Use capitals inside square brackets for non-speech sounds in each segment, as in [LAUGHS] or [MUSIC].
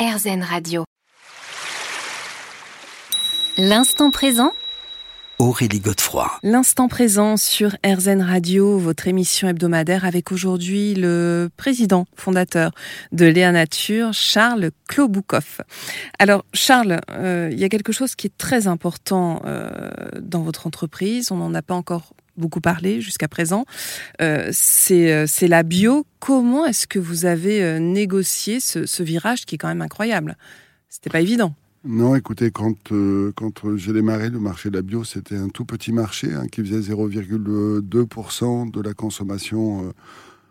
RZN Radio. L'instant présent Aurélie Godefroy. L'instant présent sur RZN Radio, votre émission hebdomadaire avec aujourd'hui le président fondateur de Léa Nature, Charles Kloboukov. Alors Charles, euh, il y a quelque chose qui est très important euh, dans votre entreprise, on n'en a pas encore beaucoup parlé jusqu'à présent, euh, c'est la bio. Comment est-ce que vous avez négocié ce, ce virage qui est quand même incroyable? C'était pas évident. Non, écoutez, quand, euh, quand j'ai démarré le marché de la bio, c'était un tout petit marché hein, qui faisait 0,2% de la consommation euh,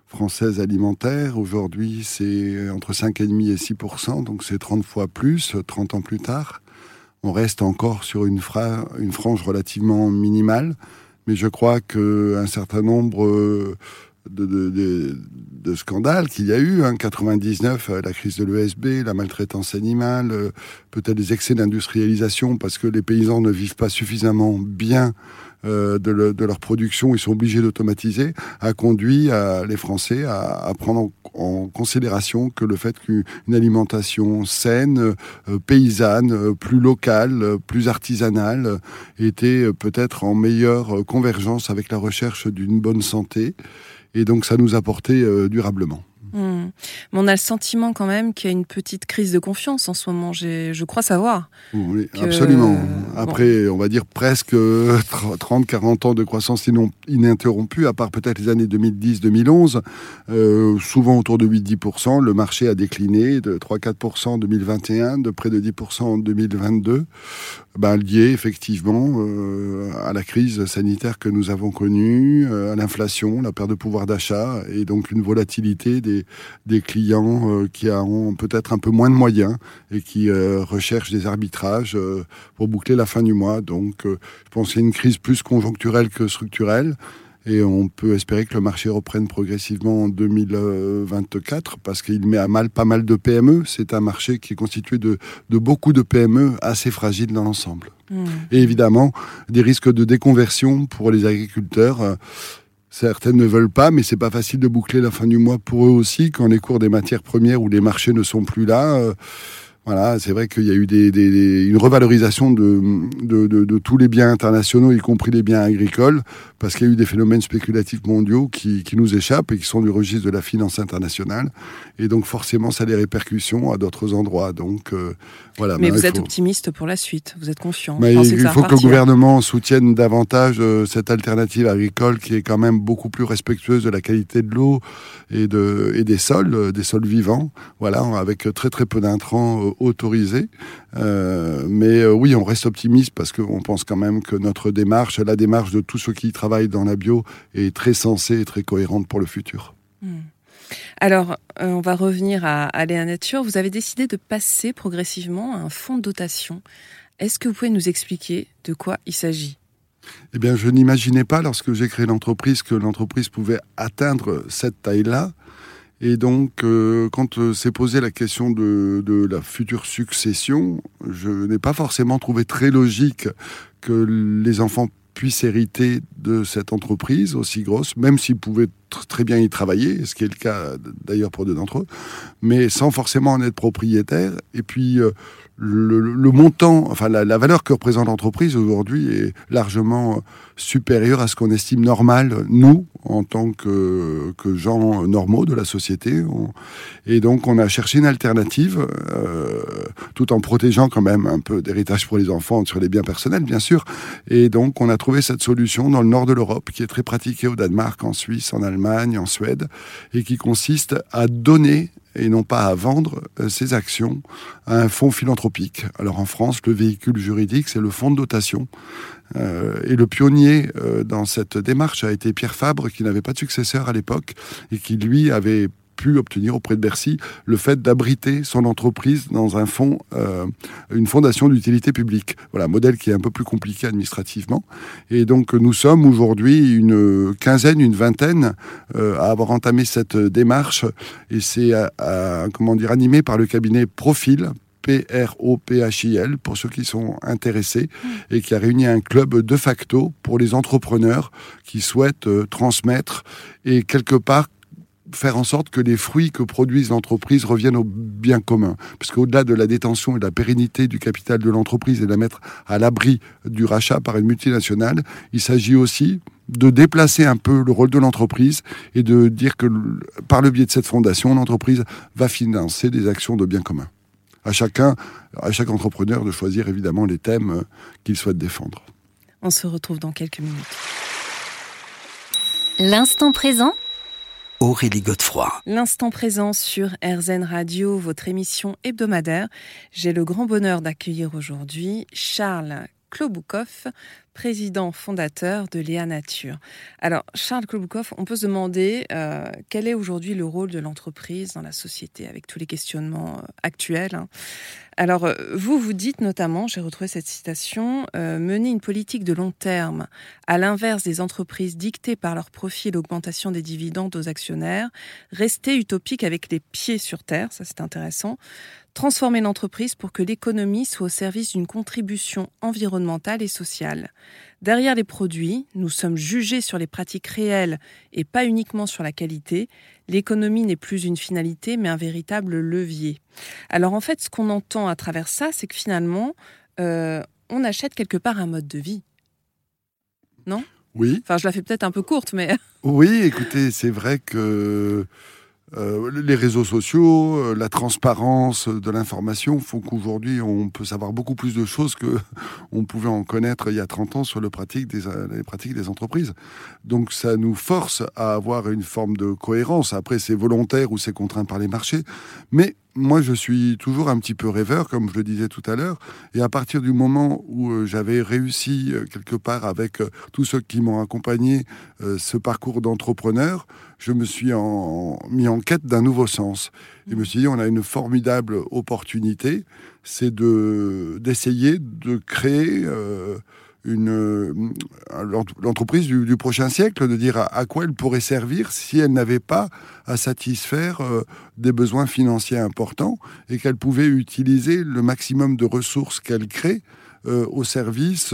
française alimentaire. Aujourd'hui, c'est entre 5,5 et 6%, donc c'est 30 fois plus, 30 ans plus tard. On reste encore sur une, une frange relativement minimale, mais je crois qu'un certain nombre... Euh, de, de, de, scandales qu'il y a eu. En hein. 99, euh, la crise de l'ESB, la maltraitance animale, euh, peut-être les excès d'industrialisation parce que les paysans ne vivent pas suffisamment bien euh, de, leur production, ils sont obligés d'automatiser, a conduit les Français à, prendre en, considération que le fait qu'une alimentation saine, paysanne, plus locale, plus artisanale, était peut-être en meilleure convergence avec la recherche d'une bonne santé et donc ça nous a porté euh, durablement. Hmm. Mais on a le sentiment quand même qu'il y a une petite crise de confiance en ce moment, je crois savoir. Oui, absolument. Après, on va dire presque 30-40 ans de croissance ininterrompue, à part peut-être les années 2010-2011, euh, souvent autour de 8-10%. Le marché a décliné de 3-4% en 2021, de près de 10% en 2022 ben, effectivement euh, à la crise sanitaire que nous avons connue, euh, à l'inflation, la perte de pouvoir d'achat et donc une volatilité des, clients euh, qui ont peut-être un peu moins de moyens et qui recherchent des arbitrages pour boucler la fin du mois. Donc je pense que c'est une crise plus conjoncturelle que structurelle. Et on peut espérer que le marché reprenne progressivement en 2024 parce qu'il met à mal pas mal de PME. C'est un marché qui est constitué de, beaucoup de PME assez fragiles dans l'ensemble. Hmm. Et évidemment, des risques de déconversion pour les agriculteurs. Euh, certaines ne veulent pas, mais c'est pas facile de boucler la fin du mois pour eux aussi quand les cours des matières premières ou les marchés ne sont plus là. Voilà, c'est vrai qu'il y a eu des, une revalorisation de, de, de, tous les biens internationaux, y compris les biens agricoles, parce qu'il y a eu des phénomènes spéculatifs mondiaux qui, qui, nous échappent et qui sont du registre de la finance internationale. Et donc forcément, ça a des répercussions à d'autres endroits. Donc euh, voilà. Mais vous êtes optimiste pour la suite, vous êtes confiant. Il faut que le gouvernement soutienne davantage euh, cette alternative agricole qui est quand même beaucoup plus respectueuse de la qualité de l'eau et des sols, euh, des sols vivants. Voilà, avec très très peu d'intrants autorisés. mais oui, on reste optimiste parce qu'on pense quand même que notre démarche, la démarche de tous ceux qui travaillent, dans la bio est très sensée et très cohérente pour le futur. Hmm. Alors, euh, on va revenir à, à Nature. Vous avez décidé de passer progressivement à un fonds de dotation. Est-ce que vous pouvez nous expliquer de quoi il s'agit? Eh bien, je n'imaginais pas, lorsque j'ai créé l'entreprise, que l'entreprise pouvait atteindre cette taille-là. Et donc, euh, quand euh, s'est posé la question de, de, la future succession, je n'ai pas forcément trouvé très logique que les enfants puisse hériter de cette entreprise aussi grosse, même s'ils pouvaient très bien y travailler, ce qui est le cas d'ailleurs pour deux d'entre eux, mais sans forcément en être propriétaire. Et puis, euh, le, montant, enfin la, valeur que représente l'entreprise aujourd'hui est largement supérieure à ce qu'on estime normal, nous, en tant que, gens normaux de la société. et donc on a cherché une alternative, euh, tout en protégeant quand même un peu d'héritage pour les enfants sur les biens personnels, bien sûr. Et donc on a trouvé cette solution dans le nord de l'Europe, qui est très pratiquée au Danemark, en Suisse, en Allemagne, en Suède, et qui consiste à donner et non pas à vendre euh, ses actions à un fonds philanthropique. Alors en France, le véhicule juridique, c'est le fonds de dotation. Euh, et le pionnier euh, dans cette démarche a été Pierre Fabre, qui n'avait pas de successeur à l'époque et qui, lui, avait pu obtenir auprès de Bercy le fait d'abriter son entreprise dans un fonds, euh, une fondation d'utilité publique. Voilà, modèle qui est un peu plus compliqué administrativement. Et donc nous sommes aujourd'hui une quinzaine, une vingtaine euh, à avoir entamé cette démarche. Et c'est comment dire animé par le cabinet Profil P-R-O-P-H-I-L, pour ceux qui sont intéressés, mmh. et qui a réuni un club de facto pour les entrepreneurs qui souhaitent euh, transmettre et quelque part faire en sorte que les fruits que produisent l'entreprise reviennent au bien commun. Parce qu'au-delà de la détention et de la pérennité du capital de l'entreprise et de la mettre à l'abri du rachat par une multinationale, il s'agit aussi de déplacer un peu le rôle de l'entreprise et de dire que par le biais de cette fondation, l'entreprise va financer des actions de bien commun. À chacun, à chaque entrepreneur de choisir évidemment les thèmes euh, qu'il souhaite défendre. On se retrouve dans quelques minutes. L'instant présent Aurélie Godefroy. L'instant présent sur RZN Radio, votre émission hebdomadaire. J'ai le grand bonheur d'accueillir aujourd'hui Charles Kloboukov, président fondateur de Léa Nature. Alors, Charles Kloboukov, on peut se demander euh, quel est aujourd'hui le rôle de l'entreprise dans la société avec tous les questionnements euh, actuels. Hein. Alors, euh, vous, vous dites notamment, j'ai retrouvé cette citation, mener une politique de long terme, à l'inverse des entreprises dictées par leur profit l'augmentation des dividendes aux actionnaires, rester utopique avec les pieds sur terre, ça c'est intéressant, transformer l'entreprise pour que l'économie soit au service d'une contribution environnementale et sociale. Derrière les produits, nous sommes jugés sur les pratiques réelles et pas uniquement sur la qualité. L'économie n'est plus une finalité, mais un véritable levier. Alors en fait, ce qu'on entend à travers ça, c'est que finalement, euh, on achète quelque part un mode de vie. Non? Oui. Enfin, je la fais peut-être un peu courte, mais... Oui, écoutez, c'est vrai que euh, les réseaux sociaux, euh, la transparence de l'information font qu'aujourd'hui on peut savoir beaucoup plus de choses que [LAUGHS] on pouvait en connaître il y a 30 ans sur euh, les pratiques des entreprises. Donc ça nous force à avoir une forme de cohérence. Après c'est volontaire ou c'est contraint par les marchés, mais moi, je suis toujours un petit peu rêveur, comme je le disais tout à l'heure. Et à partir du moment où euh, j'avais réussi, euh, quelque part, avec euh, tous ceux qui m'ont accompagné, ce parcours d'entrepreneur, je me suis mis en quête d'un nouveau sens. Et je me suis dit, on a une formidable opportunité, c'est d'essayer de créer une euh, l'entreprise du, prochain siècle, de dire à, quoi elle pourrait servir si elle n'avait pas à satisfaire euh, des besoins financiers importants et qu'elle pouvait utiliser le maximum de ressources qu'elle crée euh, au service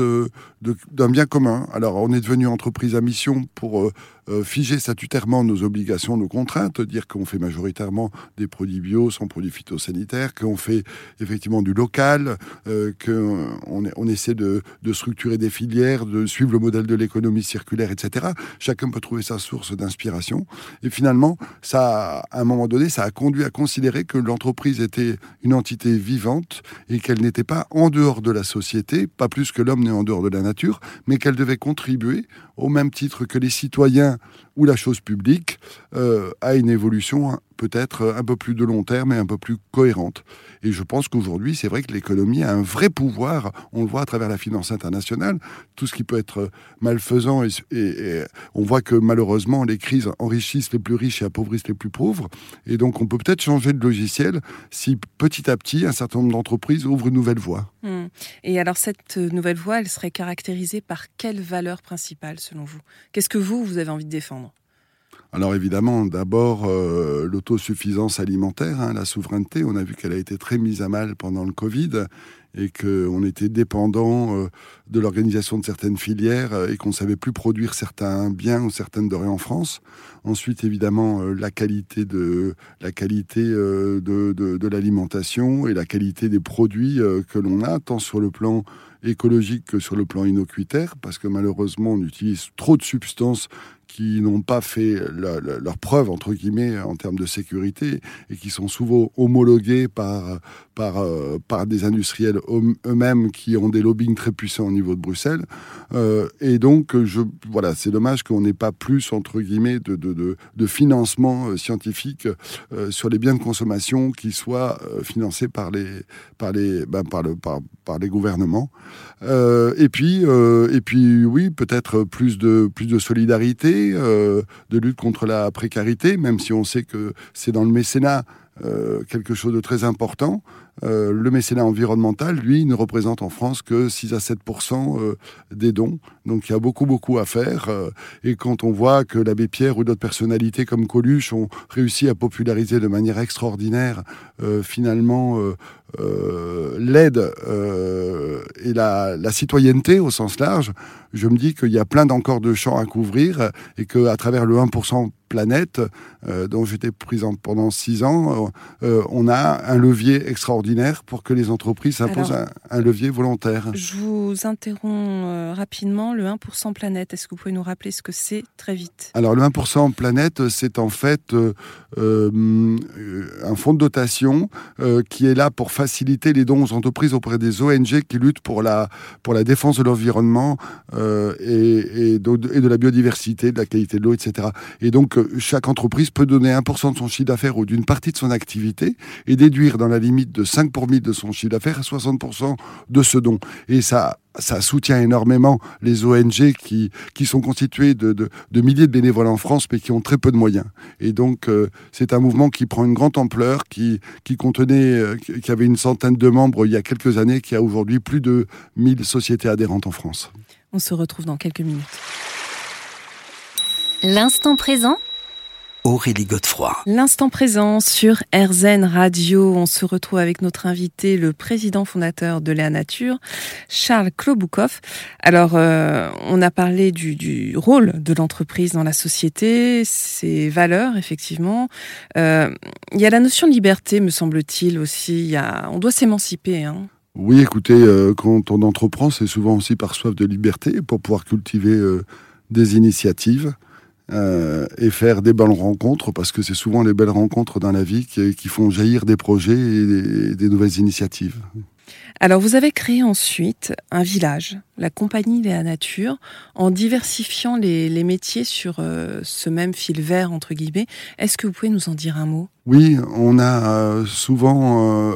d'un bien commun. Alors on est devenu entreprise à mission pour euh, figer statutairement nos obligations, nos contraintes, dire qu'on fait majoritairement des produits bio sans produits phytosanitaires, qu'on fait effectivement du local, euh, qu'on on essaie de, structurer des filières, de suivre le modèle de l'économie circulaire, etc. Chacun peut trouver sa source d'inspiration. Et finalement, ça, à un moment donné, ça a conduit à considérer que l'entreprise était une entité vivante et qu'elle n'était pas en dehors de la société, pas plus que l'homme n'est en dehors de la nature, mais qu'elle devait contribuer au même titre que les citoyens ou la chose publique euh, a une évolution peut-être un peu plus de long terme et un peu plus cohérente. Et je pense qu'aujourd'hui, c'est vrai que l'économie a un vrai pouvoir. On le voit à travers la finance internationale. Tout ce qui peut être malfaisant, et, on voit que malheureusement, les crises enrichissent les plus riches et appauvrissent les plus pauvres. Et donc, on peut peut-être changer de logiciel si petit à petit, un certain nombre d'entreprises ouvrent une nouvelle voie. Hmm. Et alors, cette nouvelle voie, elle serait caractérisée par quelle valeur principale, selon vous? Qu'est-ce que vous, vous avez envie de défendre? Alors évidemment, d'abord euh, l'autosuffisance alimentaire, hein, la souveraineté. On a vu qu'elle a été très mise à mal pendant le Covid et qu'on était dépendant euh, de l'organisation de certaines filières euh, et qu'on ne savait plus produire certains biens ou certaines denrées en France. Ensuite, évidemment, la qualité de la qualité l'alimentation et la qualité des produits que l'on a, tant sur le plan écologique que sur le plan innocuitaire, parce que malheureusement, on utilise trop de substances qui n'ont pas fait leur preuve, entre guillemets, en termes de sécurité, et qui sont souvent homologués par, par, euh, par des industriels eux-mêmes qui ont des lobbying très puissants au niveau de Bruxelles. Euh, et donc, je, voilà, c'est dommage qu'on n'ait pas plus, entre guillemets, de, de, de, financement euh, scientifique sur les biens de consommation qui soient financés par les, par les, ben, par le, par, par les gouvernements. et puis, et puis, oui, peut-être plus de, plus de solidarité euh, de lutte contre la précarité, même si on sait que c'est dans le mécénat euh, quelque chose de très important. Euh, le mécénat environnemental, lui, ne représente en France que 6 à 7% euh, des dons. Donc il y a beaucoup, beaucoup à faire. Euh, et quand on voit que l'abbé Pierre ou d'autres personnalités comme Coluche ont réussi à populariser de manière extraordinaire, finalement, l'aide et la, la, citoyenneté au sens large, je me dis qu'il y a plein d'encore de champs à couvrir et qu'à travers le 1% planète, euh, dont j'étais présent pendant six ans, euh, on a un levier extraordinaire pour que les entreprises imposent un, levier volontaire. Je vous interromps euh, rapidement. Le 1% planète, est-ce que vous pouvez nous rappeler ce que c'est très vite? Alors le 1% planète, c'est en fait un fonds de dotation qui est là pour faciliter les dons aux entreprises auprès des ONG qui luttent pour la, pour la défense de l'environnement et, et, de, et de la biodiversité, de la qualité de l'eau, etc. Et donc chaque entreprise peut donner 1% de son chiffre d'affaires ou d'une partie de son activité et déduire dans la limite de 5 pour 1000 de son chiffre d'affaires 60% de ce don. Et ça ça soutient énormément les ONG qui, qui sont constituées de, de, milliers de bénévoles en France, mais qui ont très peu de moyens. Et donc, euh, c'est un mouvement qui prend une grande ampleur, qui, qui contenait, euh, qui avait une centaine de membres il y a quelques années, qui a aujourd'hui plus de 1000 sociétés adhérentes en France. On se retrouve dans quelques minutes. L'instant présent Aurélie Godefroy. L'instant présent sur RZN Radio. On se retrouve avec notre invité, le président fondateur de Léa Nature, Charles Kloboukov. Alors, euh, on a parlé du, rôle de l'entreprise dans la société, ses valeurs, effectivement. Euh, il y a la notion de liberté, me semble-t-il aussi. Il y a, on doit s'émanciper. Hein. Oui, écoutez, euh, quand on entreprend, c'est souvent aussi par soif de liberté pour pouvoir cultiver des initiatives. Euh, et faire des belles rencontres, parce que c'est souvent les belles rencontres dans la vie qui, qui font jaillir des projets et des, nouvelles initiatives. Alors vous avez créé ensuite un village, la compagnie Léa Nature, en diversifiant les, métiers sur euh, ce même fil vert, entre guillemets. Est-ce que vous pouvez nous en dire un mot? Oui, on a euh, souvent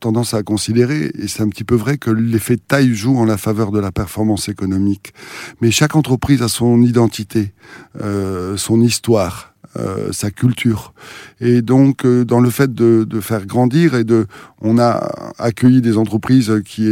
tendance à considérer, et c'est un petit peu vrai, que l'effet de taille joue en la faveur de la performance économique. Mais chaque entreprise a son identité. Euh, son histoire, euh, sa culture. Et donc, euh, dans le fait de, de, faire grandir et de, on a accueilli des entreprises qui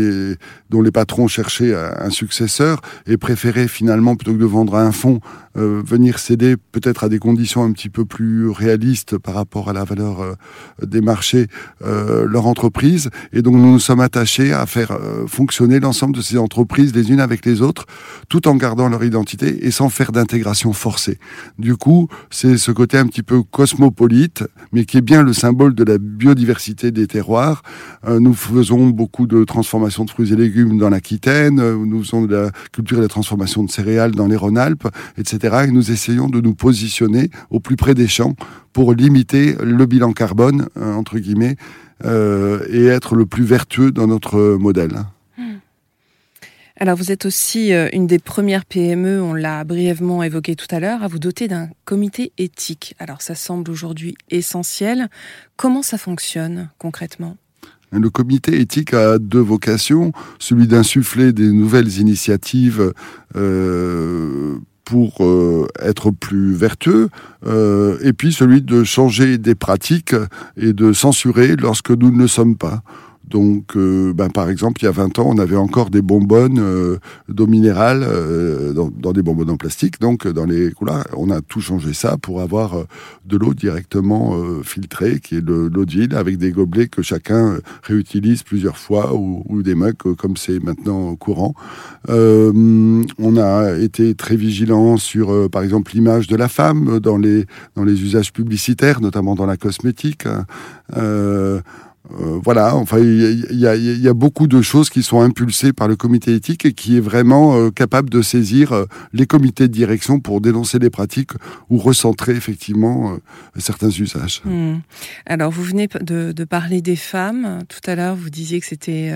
dont les patrons cherchaient un successeur et préféraient finalement, plutôt que de vendre à un fonds, euh, venir céder peut-être à des conditions un petit peu plus réalistes par rapport à la valeur des marchés leur entreprise. Et donc, nous nous sommes attachés à faire fonctionner l'ensemble de ces entreprises les unes avec les autres, tout en gardant leur identité et sans faire d'intégration forcée. Du coup, c'est ce côté un petit peu cosmopolite, mais qui est bien le symbole de la biodiversité des terroirs euh, nous faisons beaucoup de transformation de fruits et légumes dans l'Aquitaine, euh, nous faisons de la culture et de la transformation de céréales dans les Rhône-Alpes, etc. Et nous essayons de nous positionner au plus près des champs pour limiter le bilan carbone, euh, entre guillemets, et être le plus vertueux dans notre modèle. Alors vous êtes aussi une des premières PME, on l'a brièvement évoqué tout à l'heure, à vous doter d'un comité éthique. Alors ça semble aujourd'hui essentiel. Comment ça fonctionne concrètement? Le comité éthique a deux vocations, celui d'insuffler des nouvelles initiatives euh, pour euh, être plus vertueux, euh, et puis celui de changer des pratiques et de censurer lorsque nous ne le sommes pas. Donc, euh, ben, par exemple, il y a 20 ans, on avait encore des bonbonnes euh, d'eau minérale euh, dans, des bonbonnes en plastique. Donc, dans les couloirs, on a tout changé ça pour avoir de l'eau directement filtrée, qui est de l'eau de ville, avec des gobelets que chacun réutilise plusieurs fois ou, ou des mugs, comme c'est maintenant courant. on a été très vigilant sur, par exemple, l'image de la femme dans les, dans les usages publicitaires, notamment dans la cosmétique. Hein. Euh, voilà, enfin, il y, a beaucoup de choses qui sont impulsées par le comité éthique et qui est vraiment euh, capable de saisir euh, les comités de direction pour dénoncer les pratiques ou recentrer effectivement certains usages. Hmm. Alors, vous venez de, parler des femmes. Tout à l'heure, vous disiez que c'était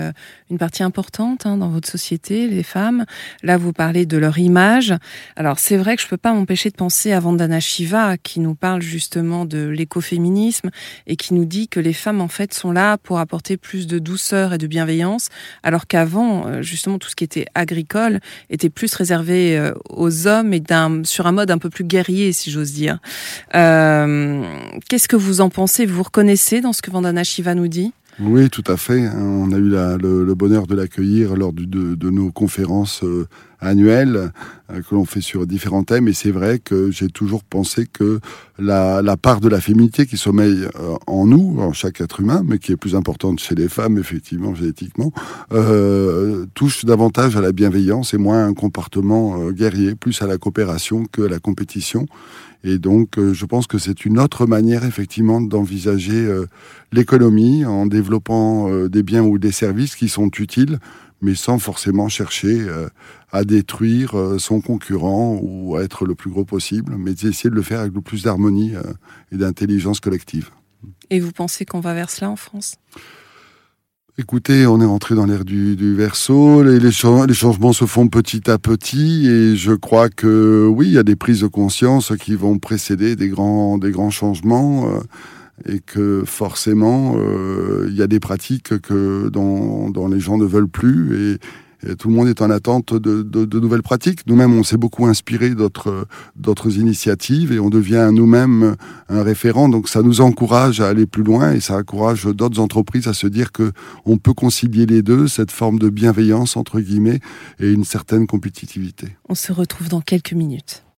une partie importante hein, dans votre société, les femmes. Là, vous parlez de leur image. Alors, c'est vrai que je peux pas m'empêcher de penser à Vandana Shiva, qui nous parle justement de l'écoféminisme et qui nous dit que les femmes, en fait, sont là pour apporter plus de douceur et de bienveillance, alors qu'avant, euh, justement, tout ce qui était agricole était plus réservé euh, aux hommes et sur un mode un peu plus guerrier, si j'ose dire. Euh, qu'est-ce que vous en pensez? Vous reconnaissez dans ce que Vandana Shiva nous dit? Oui, tout à fait. On a eu le, bonheur de l'accueillir lors de, nos conférences annuel que l'on fait sur différents thèmes. Et c'est vrai que j'ai toujours pensé que la, la, part de la féminité qui sommeille en nous, en chaque être humain, mais qui est plus importante chez les femmes, effectivement, génétiquement, euh, touche davantage à la bienveillance et moins à un comportement guerrier, plus à la coopération que à la compétition. Et donc, euh, je pense que c'est une autre manière, effectivement, d'envisager euh, l'économie en développant euh, des biens ou des services qui sont utiles, mais sans forcément chercher à détruire son concurrent ou à être le plus gros possible, mais d'essayer de le faire avec le plus d'harmonie et d'intelligence collective. Et vous pensez qu'on va vers cela en France? Écoutez, on est rentré dans l'ère du, du verso, les, les, changements se font petit à petit et je crois que oui, il y a des prises de conscience qui vont précéder des grands, des grands changements euh, et que forcément, euh, il y a des pratiques que dont, dont les gens ne veulent plus et, tout le monde est en attente de, de, de nouvelles pratiques. Nous-mêmes, on s'est beaucoup inspiré d'autres d'autres initiatives et on devient nous-mêmes un référent. Donc, ça nous encourage à aller plus loin et ça encourage d'autres entreprises à se dire que on peut concilier les deux, cette forme de bienveillance entre guillemets et une certaine compétitivité. On se retrouve dans quelques minutes.